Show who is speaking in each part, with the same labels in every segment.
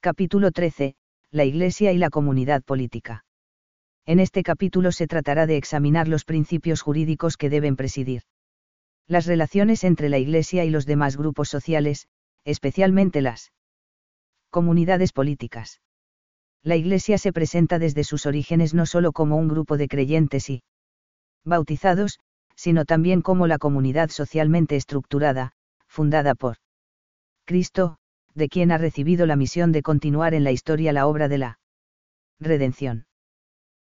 Speaker 1: Capítulo 13. La Iglesia y la comunidad política. En este capítulo se tratará de examinar los principios jurídicos que deben presidir. Las relaciones entre la Iglesia y los demás grupos sociales, especialmente las comunidades políticas. La Iglesia se presenta desde sus orígenes no solo como un grupo de creyentes y bautizados, sino también como la comunidad socialmente estructurada, fundada por Cristo, de quien ha recibido la misión de continuar en la historia la obra de la redención.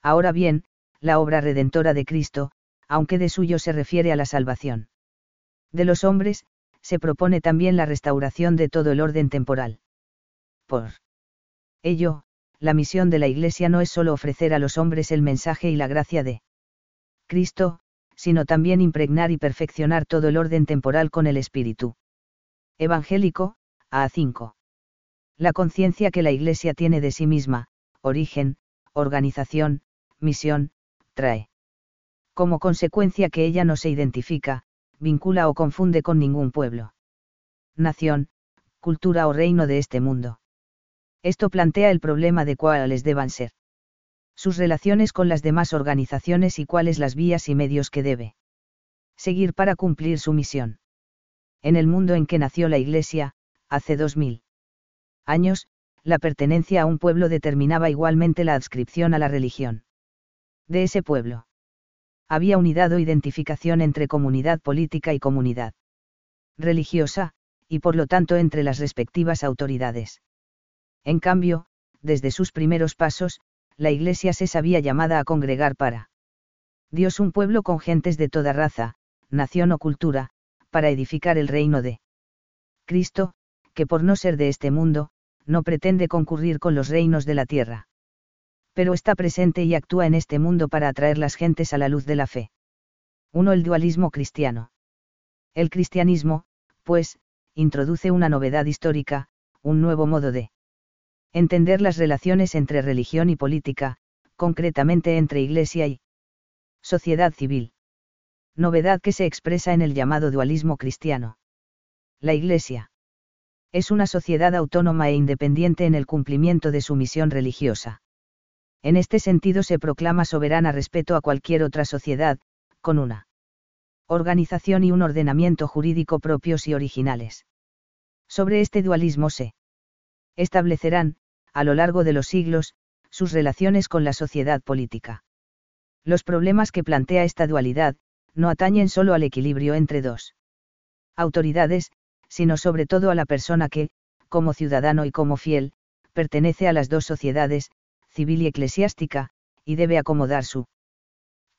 Speaker 1: Ahora bien, la obra redentora de Cristo, aunque de suyo se refiere a la salvación de los hombres, se propone también la restauración de todo el orden temporal. Por ello, la misión de la Iglesia no es sólo ofrecer a los hombres el mensaje y la gracia de Cristo, sino también impregnar y perfeccionar todo el orden temporal con el espíritu evangélico, A5. La conciencia que la Iglesia tiene de sí misma, origen, organización, misión, trae. Como consecuencia que ella no se identifica, vincula o confunde con ningún pueblo. Nación, cultura o reino de este mundo. Esto plantea el problema de cuáles deban ser sus relaciones con las demás organizaciones y cuáles las vías y medios que debe seguir para cumplir su misión. En el mundo en que nació la Iglesia, hace dos mil años, la pertenencia a un pueblo determinaba igualmente la adscripción a la religión. De ese pueblo. Había unidad o identificación entre comunidad política y comunidad religiosa, y por lo tanto entre las respectivas autoridades. En cambio, desde sus primeros pasos, la Iglesia se sabía llamada a congregar para Dios un pueblo con gentes de toda raza, nación o cultura, para edificar el reino de Cristo, que por no ser de este mundo, no pretende concurrir con los reinos de la tierra. Pero está presente y actúa en este mundo para atraer las gentes a la luz de la fe. 1. El dualismo cristiano. El cristianismo, pues, introduce una novedad histórica, un nuevo modo de entender las relaciones entre religión y política, concretamente entre Iglesia y sociedad civil. Novedad que se expresa en el llamado dualismo cristiano. La Iglesia es una sociedad autónoma e independiente en el cumplimiento de su misión religiosa. En este sentido se proclama soberana respeto a cualquier otra sociedad, con una organización y un ordenamiento jurídico propios y originales. Sobre este dualismo se establecerán, a lo largo de los siglos, sus relaciones con la sociedad política. Los problemas que plantea esta dualidad, no atañen solo al equilibrio entre dos autoridades, sino sobre todo a la persona que, como ciudadano y como fiel, pertenece a las dos sociedades, civil y eclesiástica, y debe acomodar su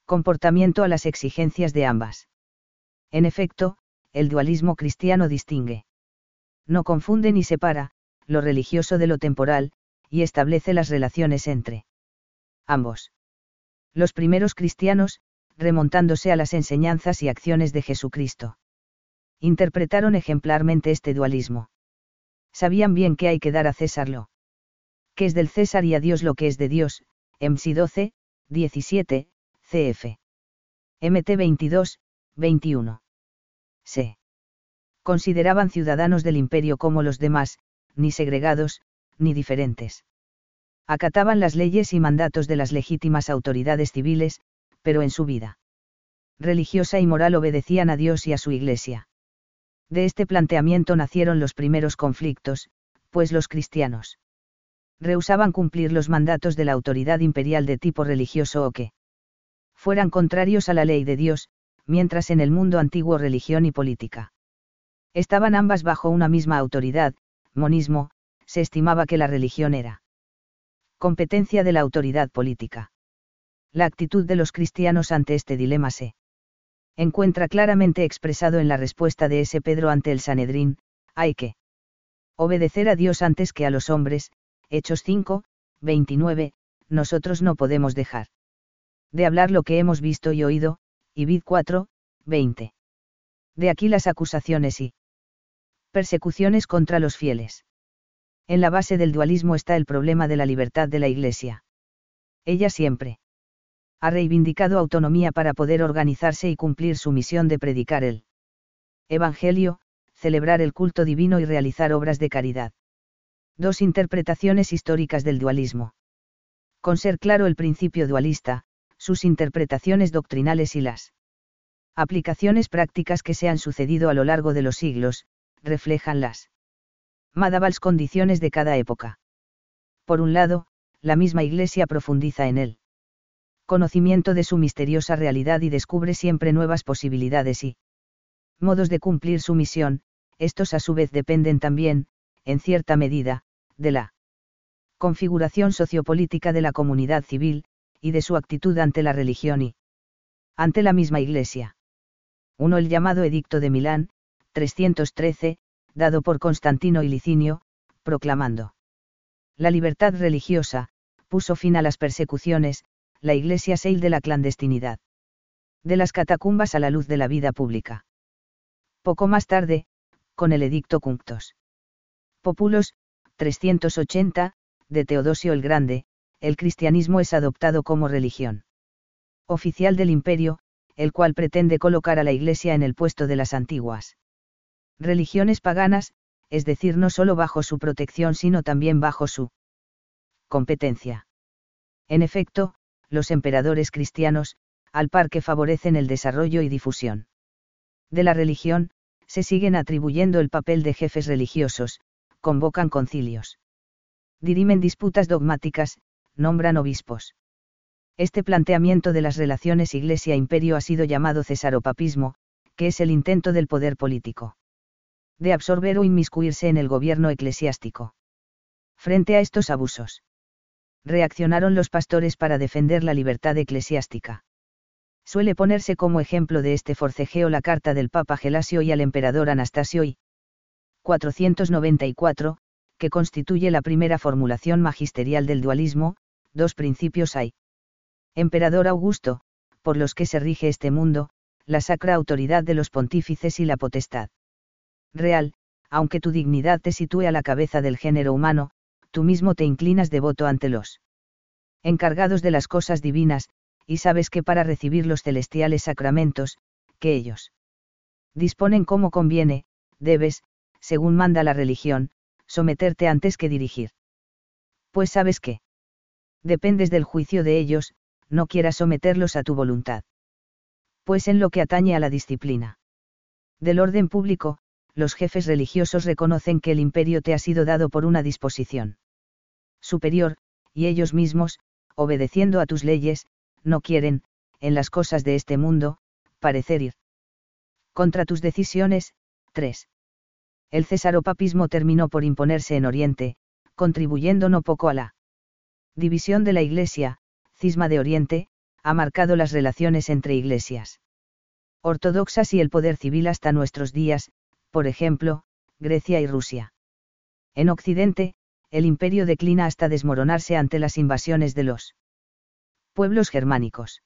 Speaker 1: comportamiento a las exigencias de ambas. En efecto, el dualismo cristiano distingue. No confunde ni separa, lo religioso de lo temporal, y establece las relaciones entre ambos. Los primeros cristianos, remontándose a las enseñanzas y acciones de Jesucristo. Interpretaron ejemplarmente este dualismo. Sabían bien que hay que dar a César lo que es del César y a Dios lo que es de Dios, MC 12, 17, CF. MT 22, 21. Se consideraban ciudadanos del imperio como los demás, ni segregados, ni diferentes. Acataban las leyes y mandatos de las legítimas autoridades civiles, pero en su vida religiosa y moral obedecían a Dios y a su Iglesia. De este planteamiento nacieron los primeros conflictos, pues los cristianos rehusaban cumplir los mandatos de la autoridad imperial de tipo religioso o que fueran contrarios a la ley de Dios, mientras en el mundo antiguo religión y política estaban ambas bajo una misma autoridad, monismo, se estimaba que la religión era competencia de la autoridad política. La actitud de los cristianos ante este dilema se encuentra claramente expresado en la respuesta de ese Pedro ante el Sanedrín, hay que obedecer a Dios antes que a los hombres, Hechos 5, 29, nosotros no podemos dejar de hablar lo que hemos visto y oído, y vid 4, 20. De aquí las acusaciones y persecuciones contra los fieles. En la base del dualismo está el problema de la libertad de la Iglesia. Ella siempre ha reivindicado autonomía para poder organizarse y cumplir su misión de predicar el Evangelio, celebrar el culto divino y realizar obras de caridad. Dos interpretaciones históricas del dualismo. Con ser claro el principio dualista, sus interpretaciones doctrinales y las aplicaciones prácticas que se han sucedido a lo largo de los siglos, reflejan las madavals condiciones de cada época. Por un lado, la misma Iglesia profundiza en él conocimiento de su misteriosa realidad y descubre siempre nuevas posibilidades y modos de cumplir su misión, estos a su vez dependen también, en cierta medida, de la configuración sociopolítica de la comunidad civil, y de su actitud ante la religión y ante la misma Iglesia. Uno el llamado Edicto de Milán, 313, dado por Constantino y Licinio, proclamando la libertad religiosa, puso fin a las persecuciones, la Iglesia Seil de la clandestinidad. De las catacumbas a la luz de la vida pública. Poco más tarde, con el Edicto Cunctos. Populos, 380, de Teodosio el Grande, el cristianismo es adoptado como religión oficial del imperio, el cual pretende colocar a la Iglesia en el puesto de las antiguas religiones paganas, es decir, no solo bajo su protección sino también bajo su competencia. En efecto, los emperadores cristianos, al par que favorecen el desarrollo y difusión de la religión, se siguen atribuyendo el papel de jefes religiosos, convocan concilios. Dirimen disputas dogmáticas, nombran obispos. Este planteamiento de las relaciones Iglesia-Imperio ha sido llamado cesaropapismo, que es el intento del poder político de absorber o inmiscuirse en el gobierno eclesiástico. Frente a estos abusos, reaccionaron los pastores para defender la libertad eclesiástica. Suele ponerse como ejemplo de este forcejeo la carta del Papa Gelasio y al emperador Anastasio y 494, que constituye la primera formulación magisterial del dualismo, dos principios hay. Emperador Augusto, por los que se rige este mundo, la sacra autoridad de los pontífices y la potestad real, aunque tu dignidad te sitúe a la cabeza del género humano, tú mismo te inclinas devoto ante los encargados de las cosas divinas, y sabes que para recibir los celestiales sacramentos, que ellos disponen como conviene, debes, según manda la religión, someterte antes que dirigir. Pues sabes que dependes del juicio de ellos, no quieras someterlos a tu voluntad. Pues en lo que atañe a la disciplina del orden público, los jefes religiosos reconocen que el imperio te ha sido dado por una disposición superior, y ellos mismos, obedeciendo a tus leyes, no quieren, en las cosas de este mundo, parecer ir contra tus decisiones. 3. El cesaropapismo terminó por imponerse en Oriente, contribuyendo no poco a la división de la Iglesia, cisma de Oriente, ha marcado las relaciones entre iglesias ortodoxas y el poder civil hasta nuestros días, por ejemplo, Grecia y Rusia. En Occidente, el imperio declina hasta desmoronarse ante las invasiones de los pueblos germánicos.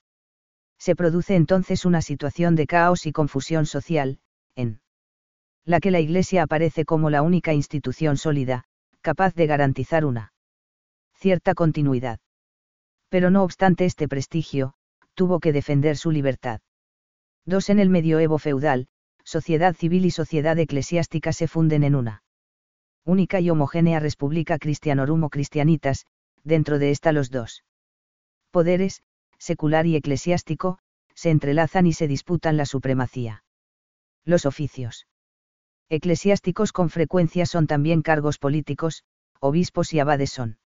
Speaker 1: Se produce entonces una situación de caos y confusión social, en la que la Iglesia aparece como la única institución sólida, capaz de garantizar una cierta continuidad. Pero no obstante este prestigio, tuvo que defender su libertad. Dos en el medioevo feudal, sociedad civil y sociedad eclesiástica se funden en una única y homogénea República Cristianorum o Cristianitas, dentro de esta los dos. Poderes, secular y eclesiástico, se entrelazan y se disputan la supremacía. Los oficios. Eclesiásticos con frecuencia son también cargos políticos, obispos y abades son.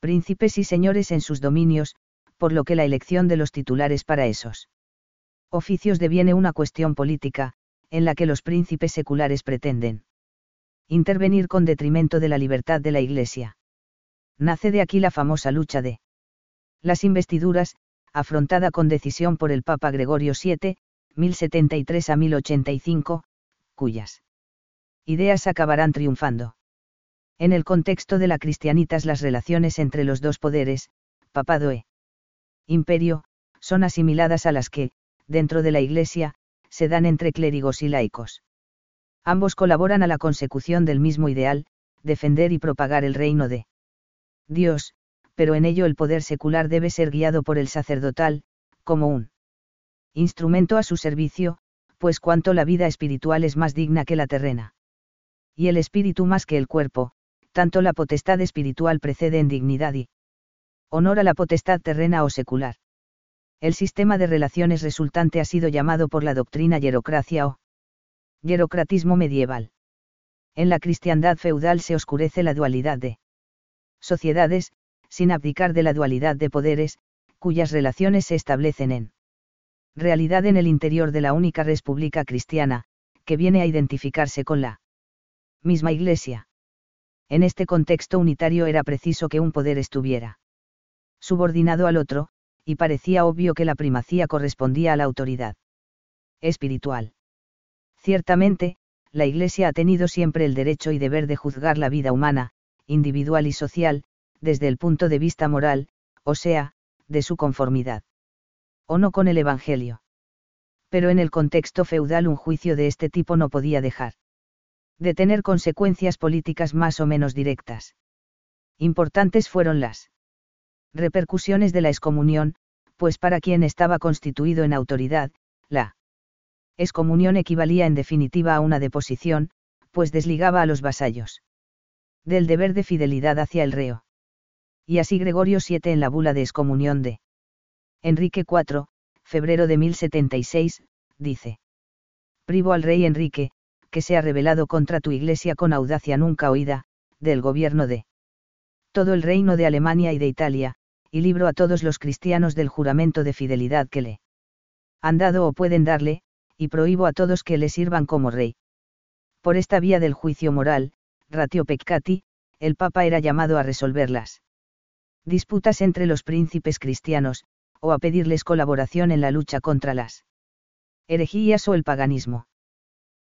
Speaker 1: Príncipes y señores en sus dominios, por lo que la elección de los titulares para esos. Oficios deviene una cuestión política, en la que los príncipes seculares pretenden intervenir con detrimento de la libertad de la Iglesia. Nace de aquí la famosa lucha de las investiduras, afrontada con decisión por el Papa Gregorio VII, 1073 a 1085, cuyas ideas acabarán triunfando. En el contexto de la cristianitas las relaciones entre los dos poderes, papado e imperio, son asimiladas a las que, dentro de la Iglesia, se dan entre clérigos y laicos. Ambos colaboran a la consecución del mismo ideal, defender y propagar el reino de Dios, pero en ello el poder secular debe ser guiado por el sacerdotal, como un instrumento a su servicio, pues cuanto la vida espiritual es más digna que la terrena. Y el espíritu más que el cuerpo, tanto la potestad espiritual precede en dignidad y honor a la potestad terrena o secular. El sistema de relaciones resultante ha sido llamado por la doctrina hierocracia o hierocratismo medieval. En la cristiandad feudal se oscurece la dualidad de sociedades, sin abdicar de la dualidad de poderes, cuyas relaciones se establecen en realidad en el interior de la única república cristiana, que viene a identificarse con la misma Iglesia. En este contexto unitario era preciso que un poder estuviera subordinado al otro, y parecía obvio que la primacía correspondía a la autoridad espiritual. Ciertamente, la Iglesia ha tenido siempre el derecho y deber de juzgar la vida humana, individual y social, desde el punto de vista moral, o sea, de su conformidad. O no con el Evangelio. Pero en el contexto feudal un juicio de este tipo no podía dejar de tener consecuencias políticas más o menos directas. Importantes fueron las repercusiones de la excomunión, pues para quien estaba constituido en autoridad, la excomunión equivalía en definitiva a una deposición, pues desligaba a los vasallos del deber de fidelidad hacia el reo. Y así Gregorio VII en la bula de excomunión de Enrique IV, febrero de 1076, dice. Privo al rey Enrique, que se ha rebelado contra tu iglesia con audacia nunca oída, del gobierno de todo el reino de Alemania y de Italia, y libro a todos los cristianos del juramento de fidelidad que le han dado o pueden darle, y prohíbo a todos que le sirvan como rey. Por esta vía del juicio moral, ratio peccati, el Papa era llamado a resolverlas disputas entre los príncipes cristianos, o a pedirles colaboración en la lucha contra las herejías o el paganismo.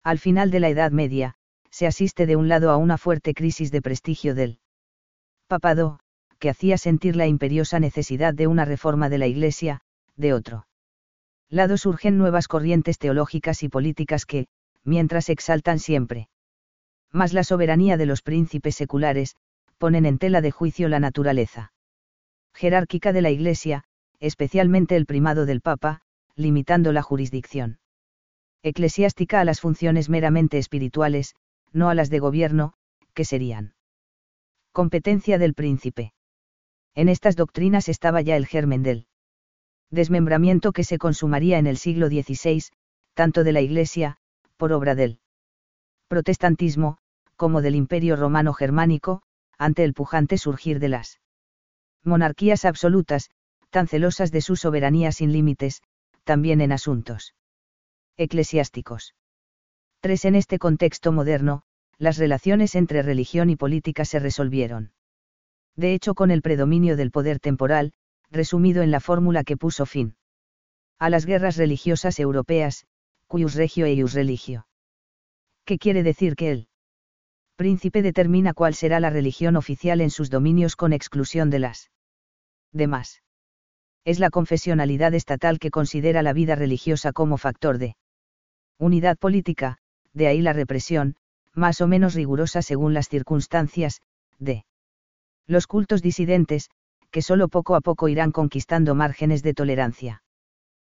Speaker 1: Al final de la Edad Media, se asiste de un lado a una fuerte crisis de prestigio del papado, que hacía sentir la imperiosa necesidad de una reforma de la Iglesia, de otro lado surgen nuevas corrientes teológicas y políticas que, mientras exaltan siempre más la soberanía de los príncipes seculares, ponen en tela de juicio la naturaleza jerárquica de la Iglesia, especialmente el primado del Papa, limitando la jurisdicción eclesiástica a las funciones meramente espirituales, no a las de gobierno, que serían competencia del príncipe. En estas doctrinas estaba ya el germen del desmembramiento que se consumaría en el siglo XVI, tanto de la Iglesia, por obra del protestantismo, como del imperio romano germánico, ante el pujante surgir de las monarquías absolutas, tan celosas de su soberanía sin límites, también en asuntos eclesiásticos. 3. En este contexto moderno, las relaciones entre religión y política se resolvieron. De hecho, con el predominio del poder temporal, resumido en la fórmula que puso fin a las guerras religiosas europeas, cuius regio e ius religio. ¿Qué quiere decir que el príncipe determina cuál será la religión oficial en sus dominios con exclusión de las demás? Es la confesionalidad estatal que considera la vida religiosa como factor de unidad política, de ahí la represión, más o menos rigurosa según las circunstancias, de los cultos disidentes, que solo poco a poco irán conquistando márgenes de tolerancia.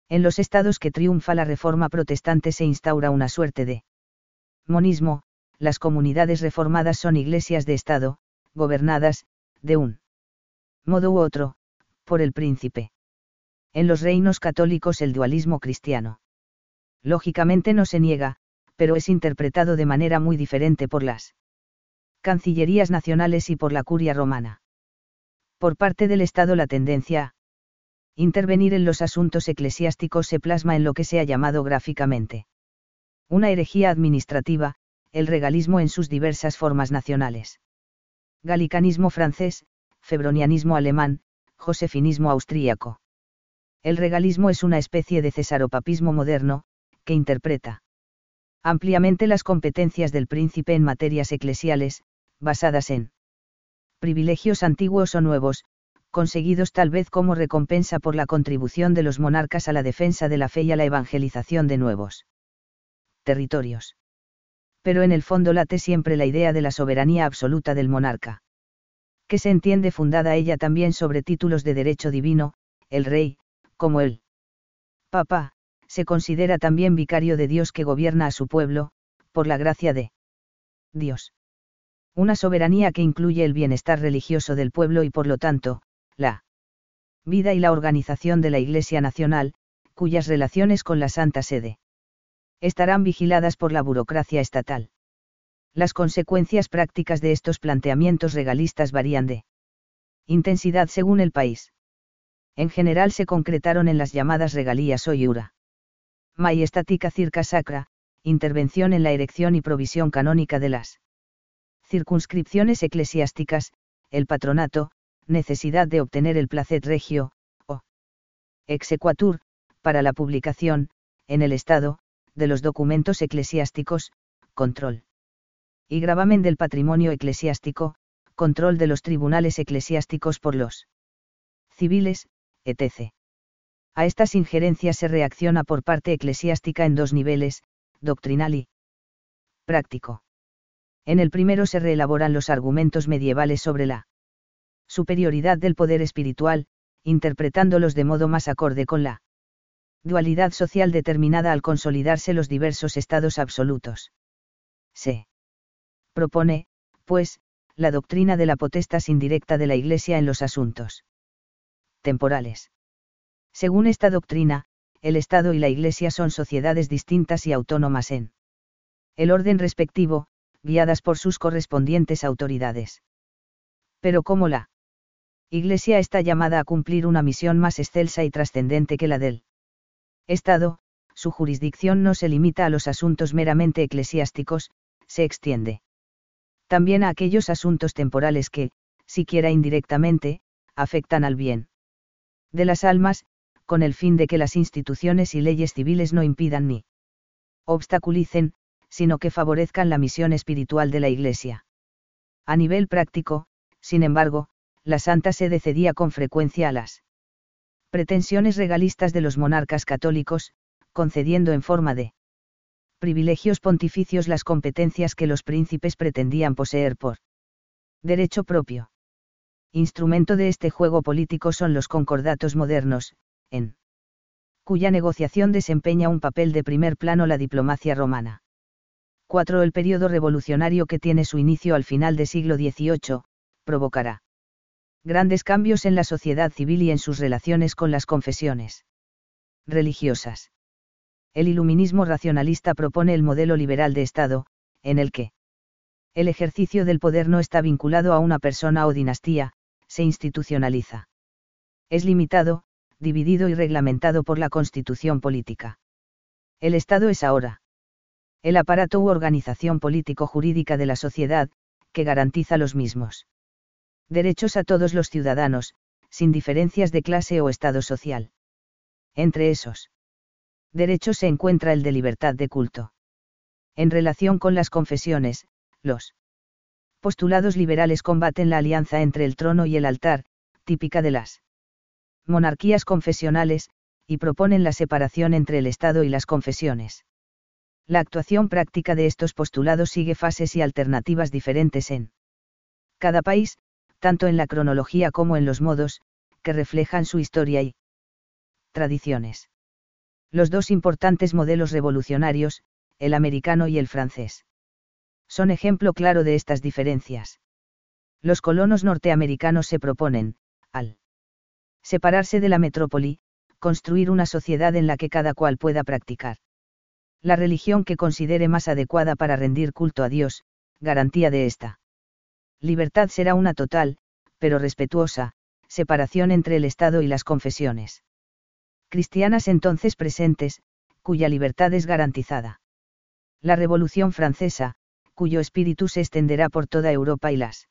Speaker 1: En los estados que triunfa la reforma protestante se instaura una suerte de monismo, las comunidades reformadas son iglesias de Estado, gobernadas, de un modo u otro, por el príncipe. En los reinos católicos el dualismo cristiano lógicamente no se niega, pero es interpretado de manera muy diferente por las cancillerías nacionales y por la curia romana. Por parte del Estado la tendencia a intervenir en los asuntos eclesiásticos se plasma en lo que se ha llamado gráficamente una herejía administrativa, el regalismo en sus diversas formas nacionales. Galicanismo francés, febronianismo alemán, josefinismo austríaco. El regalismo es una especie de cesaropapismo moderno, que interpreta ampliamente las competencias del príncipe en materias eclesiales, basadas en privilegios antiguos o nuevos, conseguidos tal vez como recompensa por la contribución de los monarcas a la defensa de la fe y a la evangelización de nuevos territorios. Pero en el fondo late siempre la idea de la soberanía absoluta del monarca. Que se entiende fundada ella también sobre títulos de derecho divino, el rey, como el papa, se considera también vicario de Dios que gobierna a su pueblo, por la gracia de Dios. Una soberanía que incluye el bienestar religioso del pueblo y por lo tanto, la vida y la organización de la Iglesia Nacional, cuyas relaciones con la Santa Sede estarán vigiladas por la burocracia estatal. Las consecuencias prácticas de estos planteamientos regalistas varían de intensidad según el país. En general se concretaron en las llamadas regalías o iura. Majestática circa sacra, intervención en la erección y provisión canónica de las circunscripciones eclesiásticas, el patronato, necesidad de obtener el placet regio, o exequatur, para la publicación, en el Estado, de los documentos eclesiásticos, control. Y gravamen del patrimonio eclesiástico, control de los tribunales eclesiásticos por los civiles, etc. A estas injerencias se reacciona por parte eclesiástica en dos niveles, doctrinal y práctico. En el primero se reelaboran los argumentos medievales sobre la superioridad del poder espiritual, interpretándolos de modo más acorde con la dualidad social determinada al consolidarse los diversos estados absolutos. Se propone, pues, la doctrina de la potestas indirecta de la Iglesia en los asuntos temporales. Según esta doctrina, el Estado y la Iglesia son sociedades distintas y autónomas en el orden respectivo, guiadas por sus correspondientes autoridades. Pero como la Iglesia está llamada a cumplir una misión más excelsa y trascendente que la del Estado, su jurisdicción no se limita a los asuntos meramente eclesiásticos, se extiende también a aquellos asuntos temporales que, siquiera indirectamente, afectan al bien de las almas, con el fin de que las instituciones y leyes civiles no impidan ni obstaculicen, sino que favorezcan la misión espiritual de la Iglesia. A nivel práctico, sin embargo, la Santa Sede cedía con frecuencia a las pretensiones regalistas de los monarcas católicos, concediendo en forma de privilegios pontificios las competencias que los príncipes pretendían poseer por derecho propio. Instrumento de este juego político son los concordatos modernos, en cuya negociación desempeña un papel de primer plano la diplomacia romana. 4. El periodo revolucionario que tiene su inicio al final del siglo XVIII, provocará grandes cambios en la sociedad civil y en sus relaciones con las confesiones religiosas. El iluminismo racionalista propone el modelo liberal de Estado, en el que el ejercicio del poder no está vinculado a una persona o dinastía, se institucionaliza. Es limitado, dividido y reglamentado por la constitución política. El Estado es ahora el aparato u organización político-jurídica de la sociedad, que garantiza los mismos derechos a todos los ciudadanos, sin diferencias de clase o estado social. Entre esos derechos se encuentra el de libertad de culto. En relación con las confesiones, los postulados liberales combaten la alianza entre el trono y el altar, típica de las monarquías confesionales, y proponen la separación entre el Estado y las confesiones. La actuación práctica de estos postulados sigue fases y alternativas diferentes en cada país, tanto en la cronología como en los modos, que reflejan su historia y tradiciones. Los dos importantes modelos revolucionarios, el americano y el francés. Son ejemplo claro de estas diferencias. Los colonos norteamericanos se proponen, al separarse de la metrópoli, construir una sociedad en la que cada cual pueda practicar la religión que considere más adecuada para rendir culto a Dios, garantía de esta libertad será una total, pero respetuosa, separación entre el Estado y las confesiones. Cristianas entonces presentes, cuya libertad es garantizada. La Revolución Francesa, cuyo espíritu se extenderá por toda Europa y las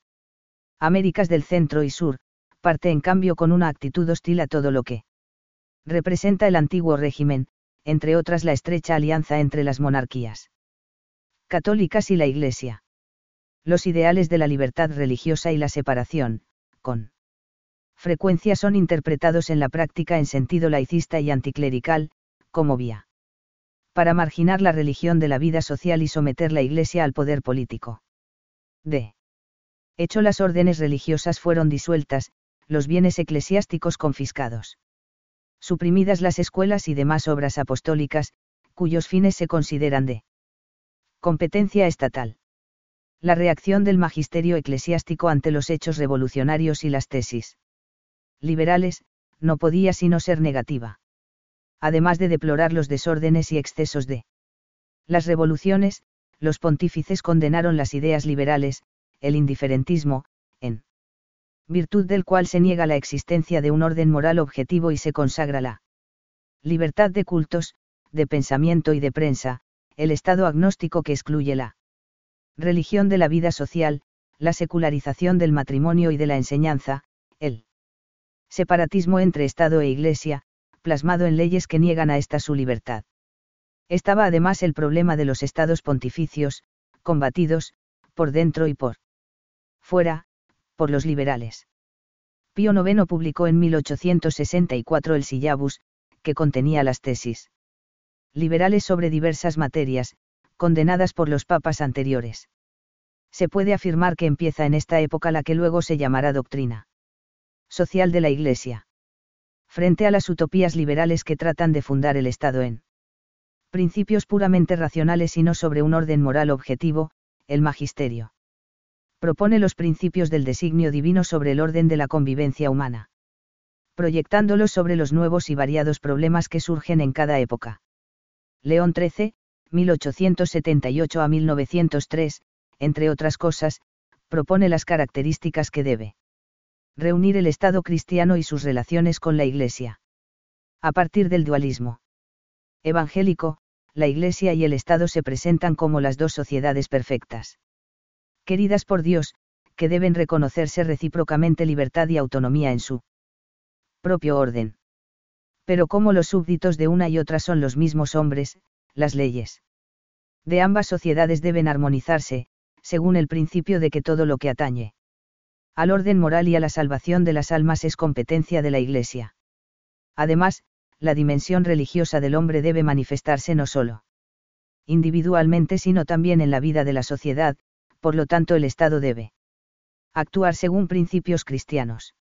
Speaker 1: Américas del Centro y Sur, parte en cambio con una actitud hostil a todo lo que representa el antiguo régimen, entre otras la estrecha alianza entre las monarquías católicas y la Iglesia los ideales de la libertad religiosa y la separación, con frecuencia son interpretados en la práctica en sentido laicista y anticlerical, como vía para marginar la religión de la vida social y someter la Iglesia al poder político. D. Hecho las órdenes religiosas fueron disueltas, los bienes eclesiásticos confiscados. Suprimidas las escuelas y demás obras apostólicas, cuyos fines se consideran de competencia estatal La reacción del magisterio eclesiástico ante los hechos revolucionarios y las tesis liberales, no podía sino ser negativa. Además de deplorar los desórdenes y excesos de las revoluciones, los pontífices condenaron las ideas liberales, el indiferentismo, en virtud del cual se niega la existencia de un orden moral objetivo y se consagra la libertad de cultos, de pensamiento y de prensa, el estado agnóstico que excluye la religión de la vida social, la secularización del matrimonio y de la enseñanza, el separatismo entre Estado e Iglesia, plasmado en leyes que niegan a esta su libertad. Estaba además el problema de los estados pontificios, combatidos, por dentro y por fuera, por los liberales. Pío IX publicó en 1864 el Sillabus, que contenía las tesis liberales sobre diversas materias, condenadas por los papas anteriores. Se puede afirmar que empieza en esta época la que luego se llamará doctrina social de la Iglesia. Frente a las utopías liberales que tratan de fundar el Estado en principios puramente racionales y no sobre un orden moral objetivo, el magisterio propone los principios del designio divino sobre el orden de la convivencia humana, proyectándolos sobre los nuevos y variados problemas que surgen en cada época. León XIII, 1878 a 1903, entre otras cosas, propone las características que debe reunir el Estado cristiano y sus relaciones con la Iglesia. A partir del dualismo evangélico, la Iglesia y el Estado se presentan como las dos sociedades perfectas queridas por Dios, que deben reconocerse recíprocamente libertad y autonomía en su propio orden. Pero como los súbditos de una y otra son los mismos hombres, las leyes de ambas sociedades deben armonizarse, según el principio de que todo lo que atañe al orden moral y a la salvación de las almas es competencia de la Iglesia. Además, la dimensión religiosa del hombre debe manifestarse no solo individualmente sino también en la vida de la sociedad, por lo tanto el Estado debe actuar según principios cristianos.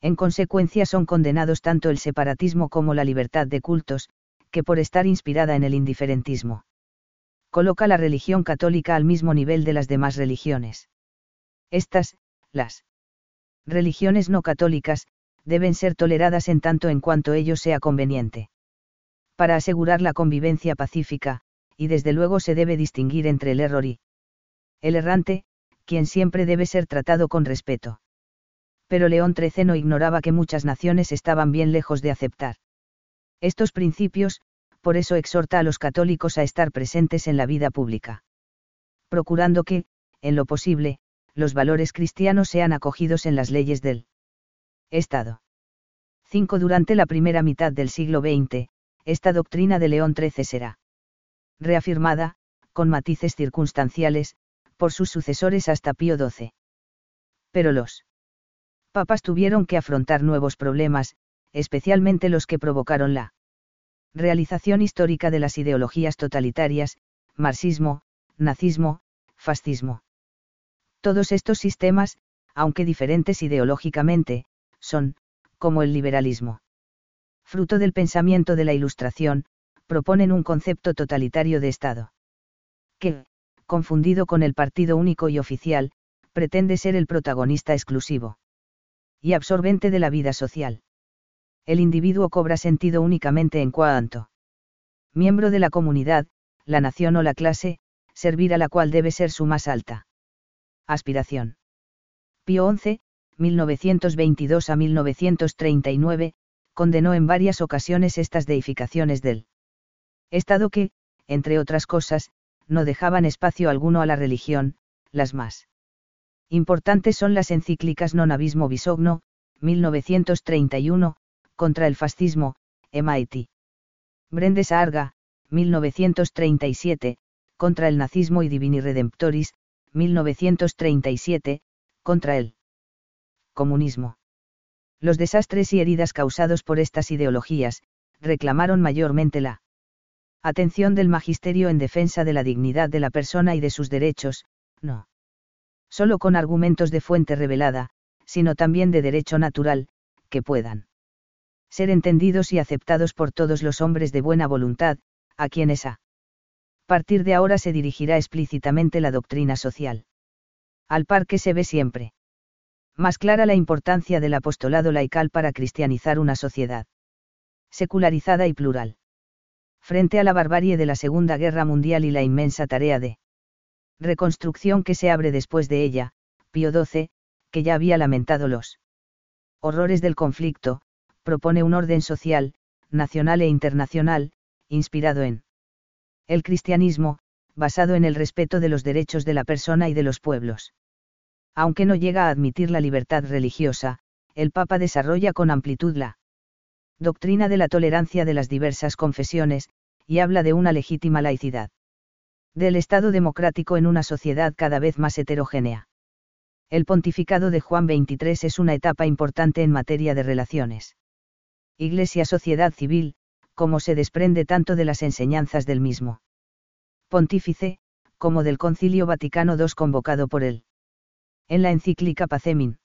Speaker 1: En consecuencia son condenados tanto el separatismo como la libertad de cultos, que por estar inspirada en el indiferentismo. Coloca la religión católica al mismo nivel de las demás religiones. Estas, las religiones no católicas, deben ser toleradas en tanto en cuanto ello sea conveniente. Para asegurar la convivencia pacífica, y desde luego se debe distinguir entre el error y el errante, quien siempre debe ser tratado con respeto. Pero León XIII no ignoraba que muchas naciones estaban bien lejos de aceptar estos principios, por eso exhorta a los católicos a estar presentes en la vida pública. Procurando que, en lo posible, los valores cristianos sean acogidos en las leyes del Estado. 5. Durante la primera mitad del siglo XX, esta doctrina de León XIII será reafirmada, con matices circunstanciales, por sus sucesores hasta Pío XII. Pero los papas tuvieron que afrontar nuevos problemas, especialmente los que provocaron la realización histórica de las ideologías totalitarias, marxismo, nazismo, fascismo. Todos estos sistemas, aunque diferentes ideológicamente, son, como el liberalismo. Fruto del pensamiento de la Ilustración, proponen un concepto totalitario de Estado. Que, confundido con el partido único y oficial, pretende ser el protagonista exclusivo y absorbente de la vida social. El individuo cobra sentido únicamente en cuanto miembro de la comunidad, la nación o la clase, servir a la cual debe ser su más alta aspiración. Pío XI, 1922 a 1939, condenó en varias ocasiones estas deificaciones del Estado que, entre otras cosas, no dejaban espacio alguno a la religión, las más importantes son las encíclicas Non Abismo Bisogno, 1931, contra el fascismo, MIT. Brendes Arga, 1937, contra el nazismo y Divini Redemptoris, 1937, contra el comunismo. Los desastres y heridas causados por estas ideologías, reclamaron mayormente la atención del magisterio en defensa de la dignidad de la persona y de sus derechos, no solo con argumentos de fuente revelada, sino también de derecho natural, que puedan ser entendidos y aceptados por todos los hombres de buena voluntad, a quienes a partir de ahora se dirigirá explícitamente la doctrina social. Al par que se ve siempre. Más clara la importancia del apostolado laical para cristianizar una sociedad secularizada y plural. Frente a la barbarie de la Segunda Guerra Mundial y la inmensa tarea de reconstrucción que se abre después de ella, Pío XII, que ya había lamentado los horrores del conflicto, propone un orden social, nacional e internacional, inspirado en el cristianismo, basado en el respeto de los derechos de la persona y de los pueblos. Aunque no llega a admitir la libertad religiosa, el Papa desarrolla con amplitud la doctrina de la tolerancia de las diversas confesiones, y habla de una legítima laicidad. Del Estado democrático en una sociedad cada vez más heterogénea. El pontificado de Juan XXIII es una etapa importante en materia de relaciones. Iglesia-sociedad civil, como se desprende tanto de las enseñanzas del mismo pontífice, como del Concilio Vaticano II convocado por él. En la encíclica Pacemin.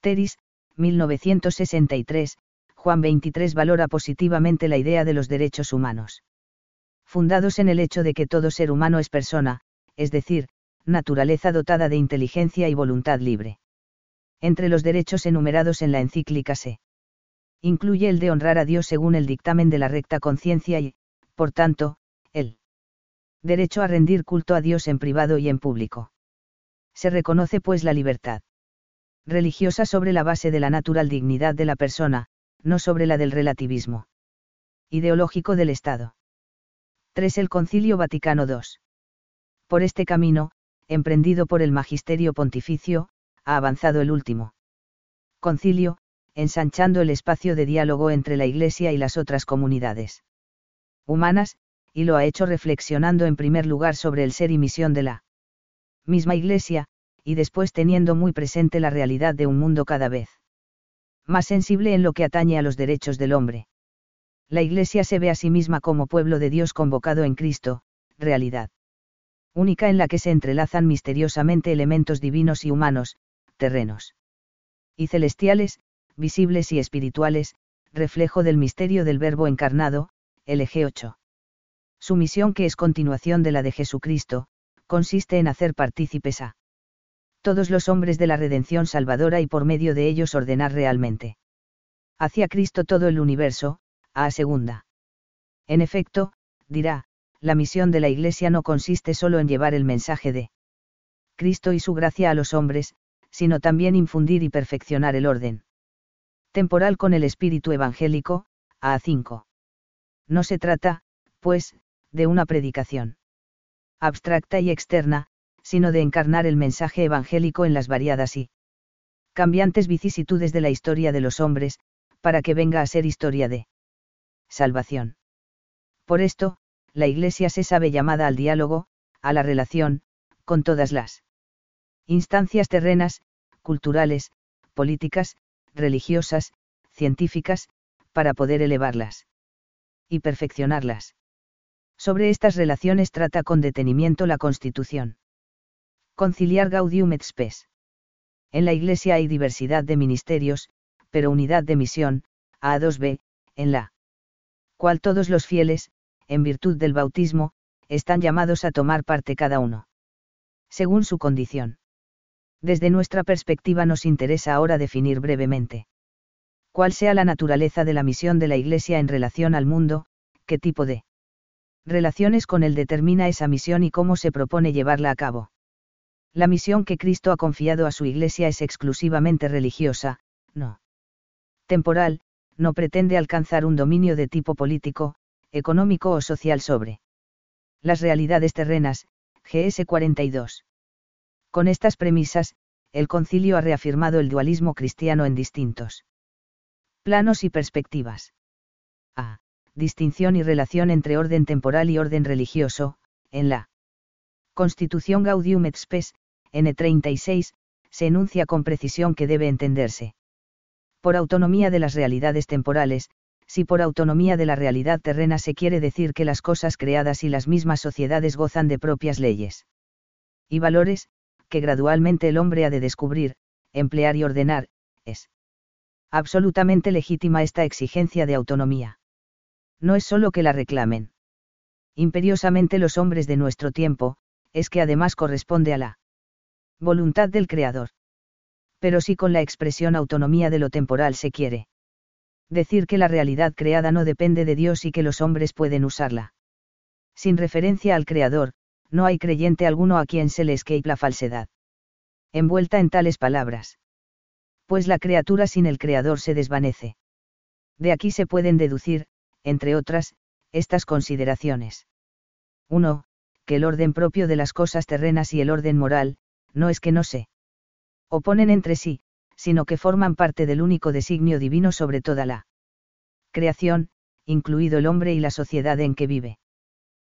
Speaker 1: Teris, 1963, Juan 23 valora positivamente la idea de los derechos humanos. Fundados en el hecho de que todo ser humano es persona, es decir, naturaleza dotada de inteligencia y voluntad libre. Entre los derechos enumerados en la encíclica se incluye el de honrar a Dios según el dictamen de la recta conciencia y, por tanto, el derecho a rendir culto a Dios en privado y en público. Se reconoce pues la libertad religiosa sobre la base de la natural dignidad de la persona, no sobre la del relativismo ideológico del Estado. 3. El Concilio Vaticano II. Por este camino, emprendido por el Magisterio Pontificio, ha avanzado el último concilio, ensanchando el espacio de diálogo entre la Iglesia y las otras comunidades humanas, y lo ha hecho reflexionando en primer lugar sobre el ser y misión de la misma Iglesia, y después teniendo muy presente la realidad de un mundo cada vez más sensible en lo que atañe a los derechos del hombre. La Iglesia se ve a sí misma como pueblo de Dios convocado en Cristo, realidad única en la que se entrelazan misteriosamente elementos divinos y humanos, terrenos y celestiales, visibles y espirituales, reflejo del misterio del Verbo encarnado, LG 8. Su misión, que es continuación de la de Jesucristo, consiste en hacer partícipes a todos los hombres de la redención salvadora y por medio de ellos ordenar realmente hacia Cristo todo el universo, a segunda. En efecto, dirá, la misión de la Iglesia no consiste solo en llevar el mensaje de Cristo y su gracia a los hombres, sino también infundir y perfeccionar el orden temporal con el espíritu evangélico, a 5. No se trata, pues, de una predicación abstracta y externa, sino de encarnar el mensaje evangélico en las variadas y cambiantes vicisitudes de la historia de los hombres, para que venga a ser historia de salvación. Por esto, la Iglesia se sabe llamada al diálogo, a la relación, con todas las instancias terrenas, culturales, políticas, religiosas, científicas, para poder elevarlas y perfeccionarlas. Sobre estas relaciones trata con detenimiento la Constitución. Conciliar Gaudium et Spes. En la Iglesia hay diversidad de ministerios, pero unidad de misión, A2b, en la cual todos los fieles, en virtud del bautismo, están llamados a tomar parte cada uno. Según su condición. Desde nuestra perspectiva nos interesa ahora definir brevemente. Cuál sea la naturaleza de la misión de la Iglesia en relación al mundo, qué tipo de relaciones con él determina esa misión y cómo se propone llevarla a cabo. La misión que Cristo ha confiado a su Iglesia es exclusivamente religiosa, no temporal, no pretende alcanzar un dominio de tipo político, económico o social sobre las realidades terrenas, GS 42. Con estas premisas, el concilio ha reafirmado el dualismo cristiano en distintos planos y perspectivas. A distinción y relación entre orden temporal y orden religioso, en la Constitución Gaudium et Spes, N36, se enuncia con precisión que debe entenderse. Por autonomía de las realidades temporales, si por autonomía de la realidad terrena se quiere decir que las cosas creadas y las mismas sociedades gozan de propias leyes y valores, que gradualmente el hombre ha de descubrir, emplear y ordenar, es absolutamente legítima esta exigencia de autonomía no es solo que la reclamen. Imperiosamente los hombres de nuestro tiempo, es que además corresponde a la Voluntad del Creador. Pero si con la expresión autonomía de lo temporal se quiere. Decir que la realidad creada no depende de Dios y que los hombres pueden usarla. Sin referencia al Creador, no hay creyente alguno a quien se le escape la falsedad. Envuelta en tales palabras. Pues la criatura sin el Creador se desvanece. De aquí se pueden deducir, entre otras, estas consideraciones. 1. Que el orden propio de las cosas terrenas y el orden moral, no es que no se oponen entre sí, sino que forman parte del único designio divino sobre toda la creación, incluido el hombre y la sociedad en que vive.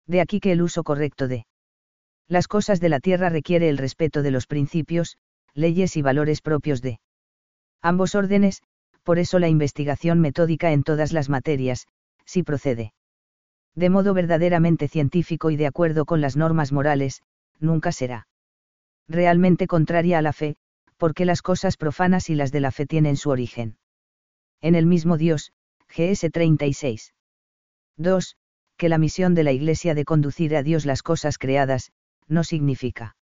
Speaker 1: De aquí que el uso correcto de las cosas de la tierra requiere el respeto de los principios, leyes y valores propios de ambos órdenes, por eso la investigación metódica en todas las materias, si procede de modo verdaderamente científico y de acuerdo con las normas morales, nunca será realmente contraria a la fe, porque las cosas profanas y las de la fe tienen su origen. En el mismo Dios, GS 36. 2. Que la misión de la Iglesia de conducir a Dios las cosas creadas, no significa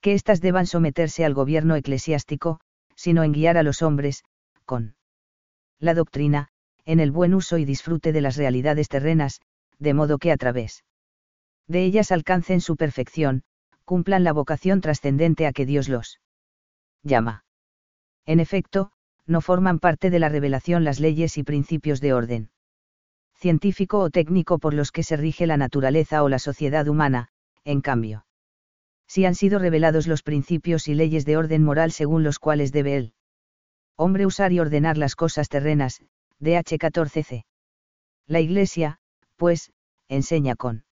Speaker 1: que éstas deban someterse al gobierno eclesiástico, sino en guiar a los hombres, con la doctrina, en el buen uso y disfrute de las realidades terrenas, de modo que a través de ellas alcancen su perfección, cumplan la vocación trascendente a que Dios los llama. En efecto, no forman parte de la revelación las leyes y principios de orden científico o técnico por los que se rige la naturaleza o la sociedad humana, en cambio. Si han sido revelados los principios y leyes de orden moral según los cuales debe el hombre usar y ordenar las cosas terrenas, DH 14c. La Iglesia, pues, enseña con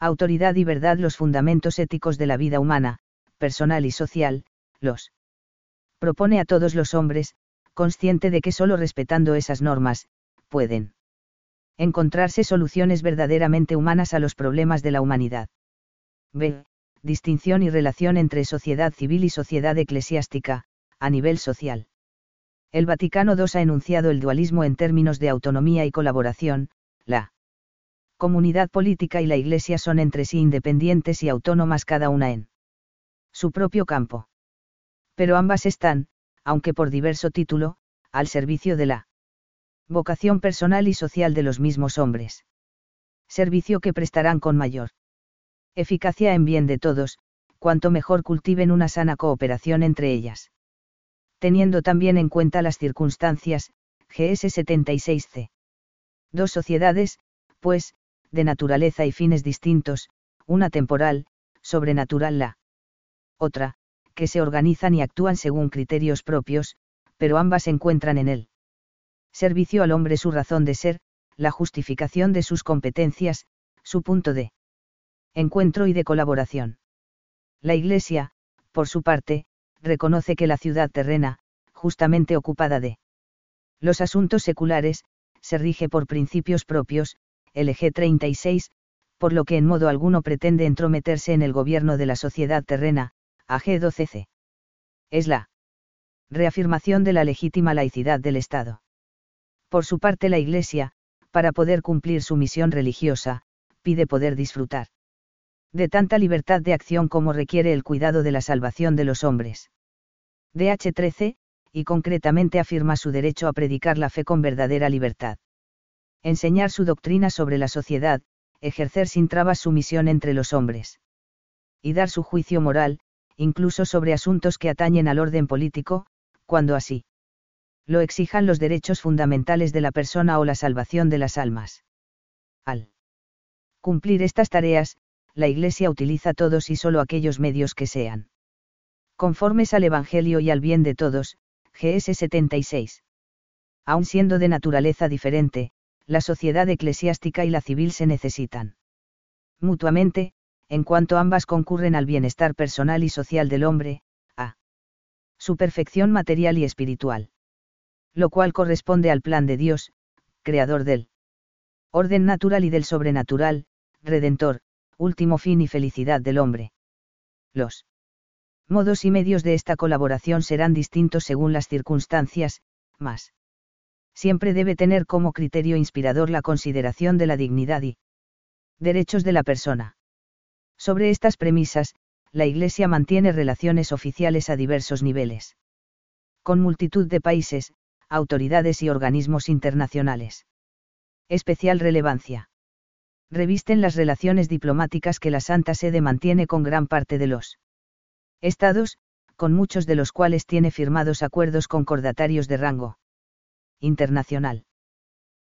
Speaker 1: autoridad y verdad los fundamentos éticos de la vida humana, personal y social, los propone a todos los hombres, consciente de que solo respetando esas normas, pueden encontrarse soluciones verdaderamente humanas a los problemas de la humanidad. B. Distinción y relación entre sociedad civil y sociedad eclesiástica, a nivel social. El Vaticano II ha enunciado el dualismo en términos de autonomía y colaboración, la comunidad política y la Iglesia son entre sí independientes y autónomas cada una en su propio campo pero ambas están, aunque por diverso título, al servicio de la vocación personal y social de los mismos hombres. Servicio que prestarán con mayor eficacia en bien de todos, cuanto mejor cultiven una sana cooperación entre ellas. Teniendo también en cuenta las circunstancias, GS 76C. Dos sociedades, pues, de naturaleza y fines distintos, una temporal, sobrenatural la otra, que se organizan y actúan según criterios propios, pero ambas encuentran en él. Servicio al hombre su razón de ser, la justificación de sus competencias, su punto de encuentro y de colaboración. La Iglesia, por su parte, reconoce que la ciudad terrena, justamente ocupada de los asuntos seculares, se rige por principios propios, LG 36, por lo que en modo alguno pretende entrometerse en el gobierno de la sociedad terrena, AG 12C. Es la reafirmación de la legítima laicidad del Estado. Por su parte la Iglesia, para poder cumplir su misión religiosa, pide poder disfrutar de tanta libertad de acción como requiere el cuidado de la salvación de los hombres. DH 13, y concretamente afirma su derecho a predicar la fe con verdadera libertad. Enseñar su doctrina sobre la sociedad, ejercer sin trabas su misión entre los hombres. Y dar su juicio moral, incluso sobre asuntos que atañen al orden político, cuando así lo exijan los derechos fundamentales de la persona o la salvación de las almas. Al cumplir estas tareas, la Iglesia utiliza todos y solo aquellos medios que sean conformes al Evangelio y al bien de todos, GS 76. Aun siendo de naturaleza diferente, la sociedad eclesiástica y la civil se necesitan mutuamente, en cuanto ambas concurren al bienestar personal y social del hombre, a su perfección material y espiritual. Lo cual corresponde al plan de Dios, creador del orden natural y del sobrenatural, redentor, último fin y felicidad del hombre. Los modos y medios de esta colaboración serán distintos según las circunstancias, mas siempre debe tener como criterio inspirador la consideración de la dignidad y derechos de la persona. Sobre estas premisas, la Iglesia mantiene relaciones oficiales a diversos niveles. Con multitud de países, autoridades y organismos internacionales. Especial relevancia. Revisten las relaciones diplomáticas que la Santa Sede mantiene con gran parte de los estados, con muchos de los cuales tiene firmados acuerdos concordatarios de rango internacional.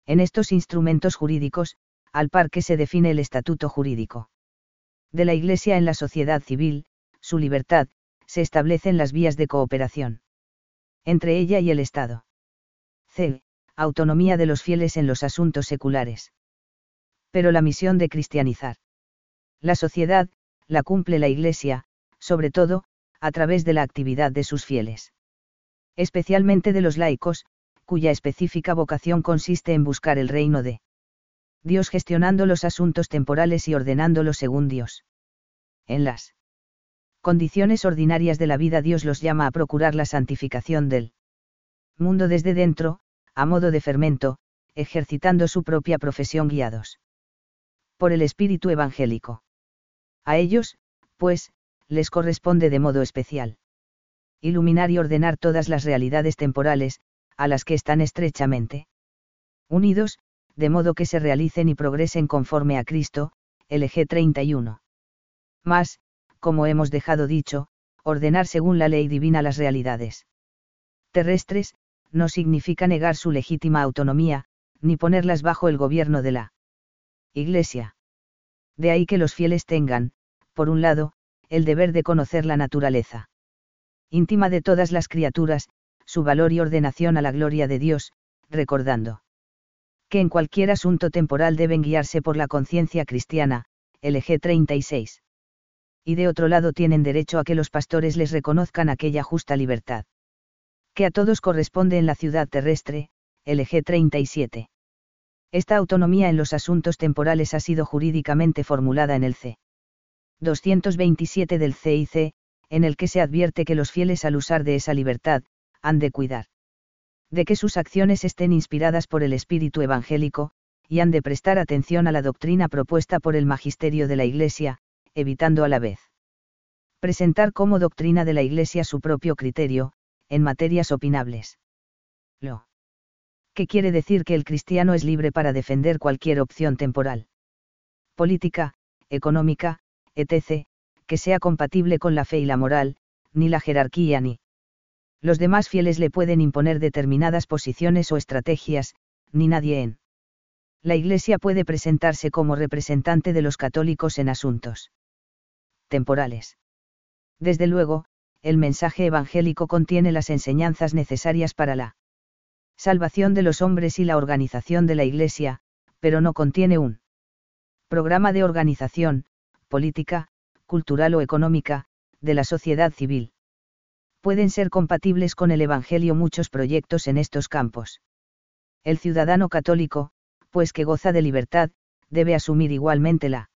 Speaker 1: En estos instrumentos jurídicos, al par que se define el estatuto jurídico de la Iglesia en la sociedad civil, su libertad, se establecen las vías de cooperación entre ella y el Estado. C. Autonomía de los fieles en los asuntos seculares. Pero la misión de cristianizar la sociedad, la cumple la Iglesia, sobre todo, a través de la actividad de sus fieles. Especialmente de los laicos, cuya específica vocación consiste en buscar el reino de Dios gestionando los asuntos temporales y ordenándolos según Dios. En las condiciones ordinarias de la vida Dios los llama a procurar la santificación del mundo desde dentro, a modo de fermento, ejercitando su propia profesión guiados por el espíritu evangélico. A ellos, pues, les corresponde de modo especial iluminar y ordenar todas las realidades temporales, a las que están estrechamente unidos, de modo que se realicen y progresen conforme a Cristo, LG 31. Más, como hemos dejado dicho, ordenar según la ley divina las realidades terrestres, no significa negar su legítima autonomía, ni ponerlas bajo el gobierno de la Iglesia. De ahí que los fieles tengan, por un lado, el deber de conocer la naturaleza íntima de todas las criaturas, su valor y ordenación a la gloria de Dios, recordando que en cualquier asunto temporal deben guiarse por la conciencia cristiana, LG 36 y de otro lado tienen derecho a que los pastores les reconozcan aquella justa libertad. Que a todos corresponde en la ciudad terrestre, LG 37. Esta autonomía en los asuntos temporales ha sido jurídicamente formulada en el C. 227 del CIC, en el que se advierte que los fieles al usar de esa libertad, han de cuidar de que sus acciones estén inspiradas por el espíritu evangélico, y han de prestar atención a la doctrina propuesta por el magisterio de la Iglesia, evitando a la vez presentar como doctrina de la Iglesia su propio criterio, en materias opinables. Lo que quiere decir que el cristiano es libre para defender cualquier opción temporal, política, económica, etc., que sea compatible con la fe y la moral, ni la jerarquía ni los demás fieles le pueden imponer determinadas posiciones o estrategias, ni nadie en la Iglesia puede presentarse como representante de los católicos en asuntos temporales. Desde luego, el mensaje evangélico contiene las enseñanzas necesarias para la salvación de los hombres y la organización de la Iglesia, pero no contiene un programa de organización, política, cultural o económica, de la sociedad civil. Pueden ser compatibles con el Evangelio muchos proyectos en estos campos. El ciudadano católico, pues que goza de libertad, debe asumir igualmente la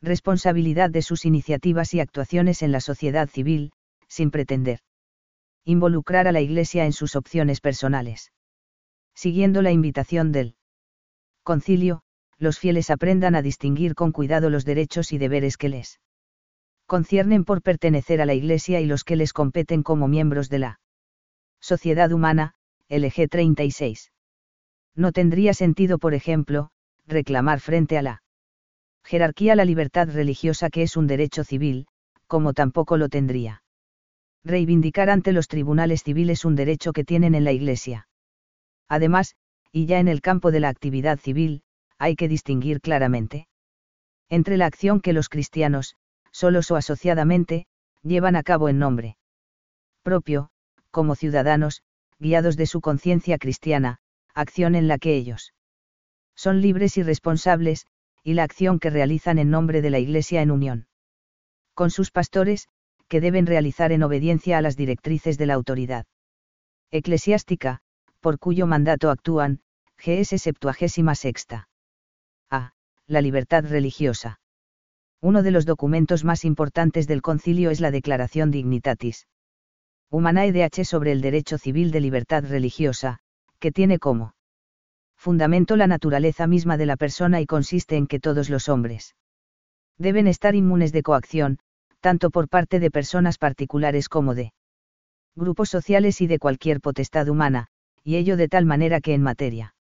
Speaker 1: responsabilidad de sus iniciativas y actuaciones en la sociedad civil, sin pretender involucrar a la Iglesia en sus opciones personales. Siguiendo la invitación del concilio, los fieles aprendan a distinguir con cuidado los derechos y deberes que les conciernen por pertenecer a la Iglesia y los que les competen como miembros de la sociedad humana, LG 36. No tendría sentido, por ejemplo, reclamar frente a la jerarquía la libertad religiosa que es un derecho civil, como tampoco lo tendría. Reivindicar ante los tribunales civiles un derecho que tienen en la Iglesia. Además, y ya en el campo de la actividad civil, hay que distinguir claramente entre la acción que los cristianos, solos o asociadamente, llevan a cabo en nombre propio, como ciudadanos, guiados de su conciencia cristiana, acción en la que ellos son libres y responsables, y la acción que realizan en nombre de la Iglesia en unión con sus pastores, que deben realizar en obediencia a las directrices de la autoridad eclesiástica, por cuyo mandato actúan, GS 76. A. La libertad religiosa. Uno de los documentos más importantes del concilio es la Declaración Dignitatis Humanae DH sobre el derecho civil de libertad religiosa, que tiene como fundamento la naturaleza misma de la persona y consiste en que todos los hombres deben estar inmunes de coacción, tanto por parte de personas particulares como de grupos sociales y de cualquier potestad humana, y ello de tal manera que en materia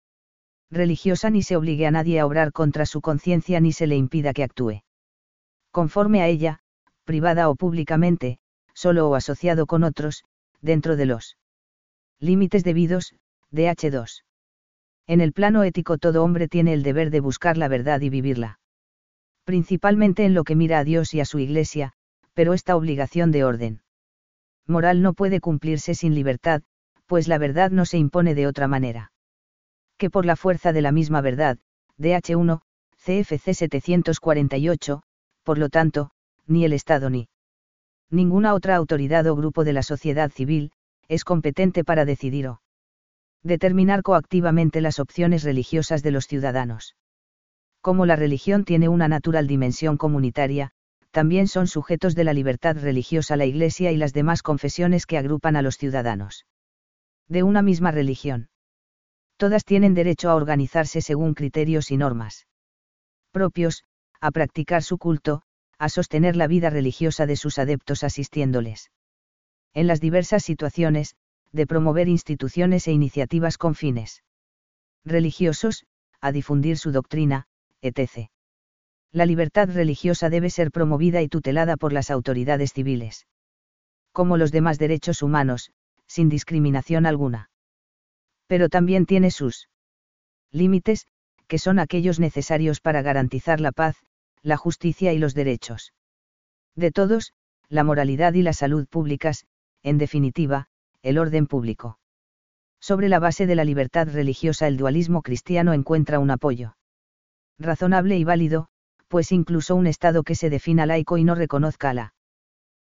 Speaker 1: religiosa ni se obligue a nadie a obrar contra su conciencia ni se le impida que actúe. Conforme a ella, privada o públicamente, solo o asociado con otros, dentro de los límites debidos, DH2. En el plano ético todo hombre tiene el deber de buscar la verdad y vivirla. Principalmente en lo que mira a Dios y a su Iglesia, pero esta obligación de orden moral no puede cumplirse sin libertad, pues la verdad no se impone de otra manera. Que por la fuerza de la misma verdad, DH1, CFC 748, por lo tanto, ni el Estado ni ninguna otra autoridad o grupo de la sociedad civil, es competente para decidir o determinar coactivamente las opciones religiosas de los ciudadanos. Como la religión tiene una natural dimensión comunitaria, también son sujetos de la libertad religiosa la Iglesia y las demás confesiones que agrupan a los ciudadanos. De una misma religión. Todas tienen derecho a organizarse según criterios y normas propios, a practicar su culto, a sostener la vida religiosa de sus adeptos asistiéndoles. En las diversas situaciones, de promover instituciones e iniciativas con fines religiosos, a difundir su doctrina, etc. La libertad religiosa debe ser promovida y tutelada por las autoridades civiles. Como los demás derechos humanos, sin discriminación alguna. Pero también tiene sus límites, que son aquellos necesarios para garantizar la paz, la justicia y los derechos. De todos, la moralidad y la salud públicas, en definitiva, el orden público. Sobre la base de la libertad religiosa el dualismo cristiano encuentra un apoyo razonable y válido, pues incluso un Estado que se defina laico y no reconozca a la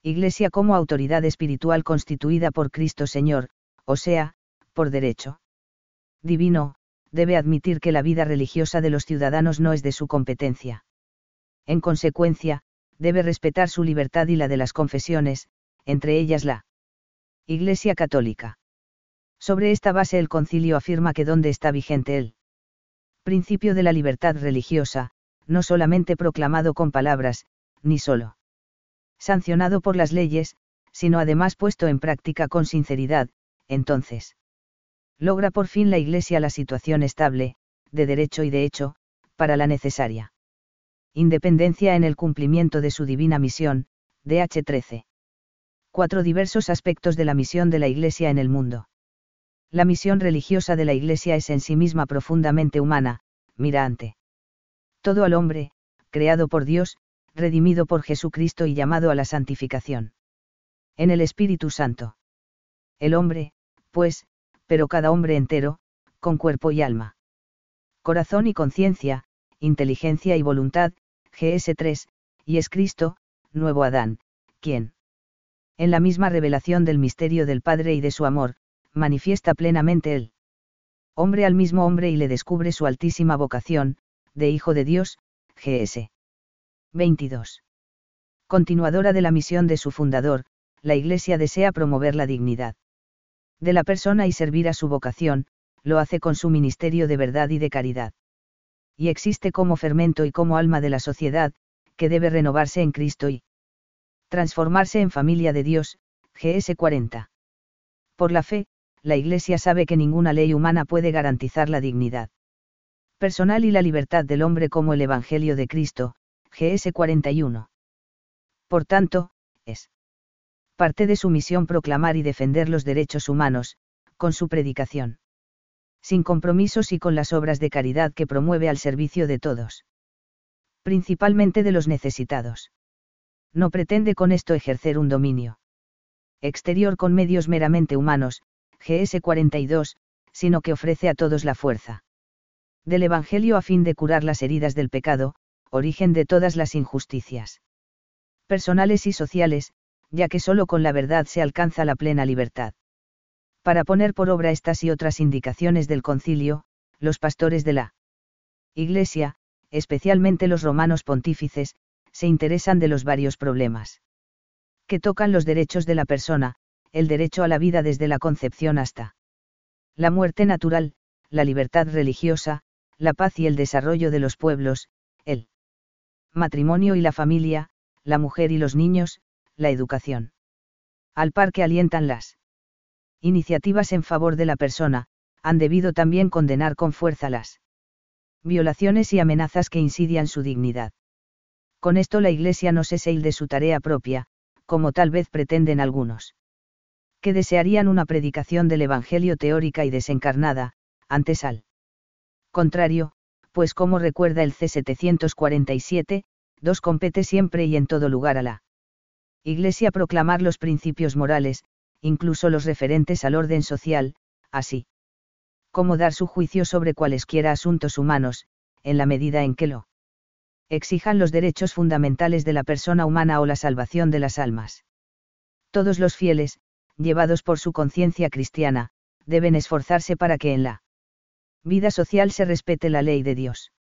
Speaker 1: Iglesia como autoridad espiritual constituida por Cristo Señor, o sea, por derecho divino, debe admitir que la vida religiosa de los ciudadanos no es de su competencia. En consecuencia, debe respetar su libertad y la de las confesiones, entre ellas la Iglesia Católica. Sobre esta base el concilio afirma que donde está vigente el principio de la libertad religiosa, no solamente proclamado con palabras, ni solo sancionado por las leyes, sino además puesto en práctica con sinceridad, entonces logra por fin la Iglesia la situación estable, de derecho y de hecho, para la necesaria independencia en el cumplimiento de su divina misión, DH 13 cuatro diversos aspectos de la misión de la Iglesia en el mundo. La misión religiosa de la Iglesia es en sí misma profundamente humana, mira ante todo al hombre, creado por Dios, redimido por Jesucristo y llamado a la santificación. En el Espíritu Santo. El hombre, pues, pero cada hombre entero, con cuerpo y alma. Corazón y conciencia, inteligencia y voluntad, GS3, y es Cristo, nuevo Adán, quien en la misma revelación del misterio del Padre y de su amor, manifiesta plenamente el hombre al mismo hombre y le descubre su altísima vocación, de Hijo de Dios, GS. 22. Continuadora de la misión de su fundador, la Iglesia desea promover la dignidad de la persona y servir a su vocación, lo hace con su ministerio de verdad y de caridad. Y existe como fermento y como alma de la sociedad, que debe renovarse en Cristo y transformarse en familia de Dios, GS 40. Por la fe, la Iglesia sabe que ninguna ley humana puede garantizar la dignidad personal y la libertad del hombre como el Evangelio de Cristo, GS 41. Por tanto, es parte de su misión proclamar y defender los derechos humanos, con su predicación. Sin compromisos y con las obras de caridad que promueve al servicio de todos. Principalmente de los necesitados no pretende con esto ejercer un dominio exterior con medios meramente humanos, GS 42, sino que ofrece a todos la fuerza del Evangelio a fin de curar las heridas del pecado, origen de todas las injusticias personales y sociales, ya que solo con la verdad se alcanza la plena libertad. Para poner por obra estas y otras indicaciones del concilio, los pastores de la Iglesia, especialmente los romanos pontífices, se interesan de los varios problemas que tocan los derechos de la persona, el derecho a la vida desde la concepción hasta la muerte natural, la libertad religiosa, la paz y el desarrollo de los pueblos, el matrimonio y la familia, la mujer y los niños, la educación. Al par que alientan las iniciativas en favor de la persona, han debido también condenar con fuerza las violaciones y amenazas que insidian su dignidad. Con esto la Iglesia no se seil de su tarea propia, como tal vez pretenden algunos. Que desearían una predicación del Evangelio teórica y desencarnada, antes al contrario, pues como recuerda el C747, dos compete siempre y en todo lugar a la Iglesia proclamar los principios morales, incluso los referentes al orden social, así como dar su juicio sobre cualesquiera asuntos humanos, en la medida en que lo exijan los derechos fundamentales de la persona humana o la salvación de las almas. Todos los fieles, llevados por su conciencia cristiana, deben esforzarse para que en la vida social se respete la ley de Dios.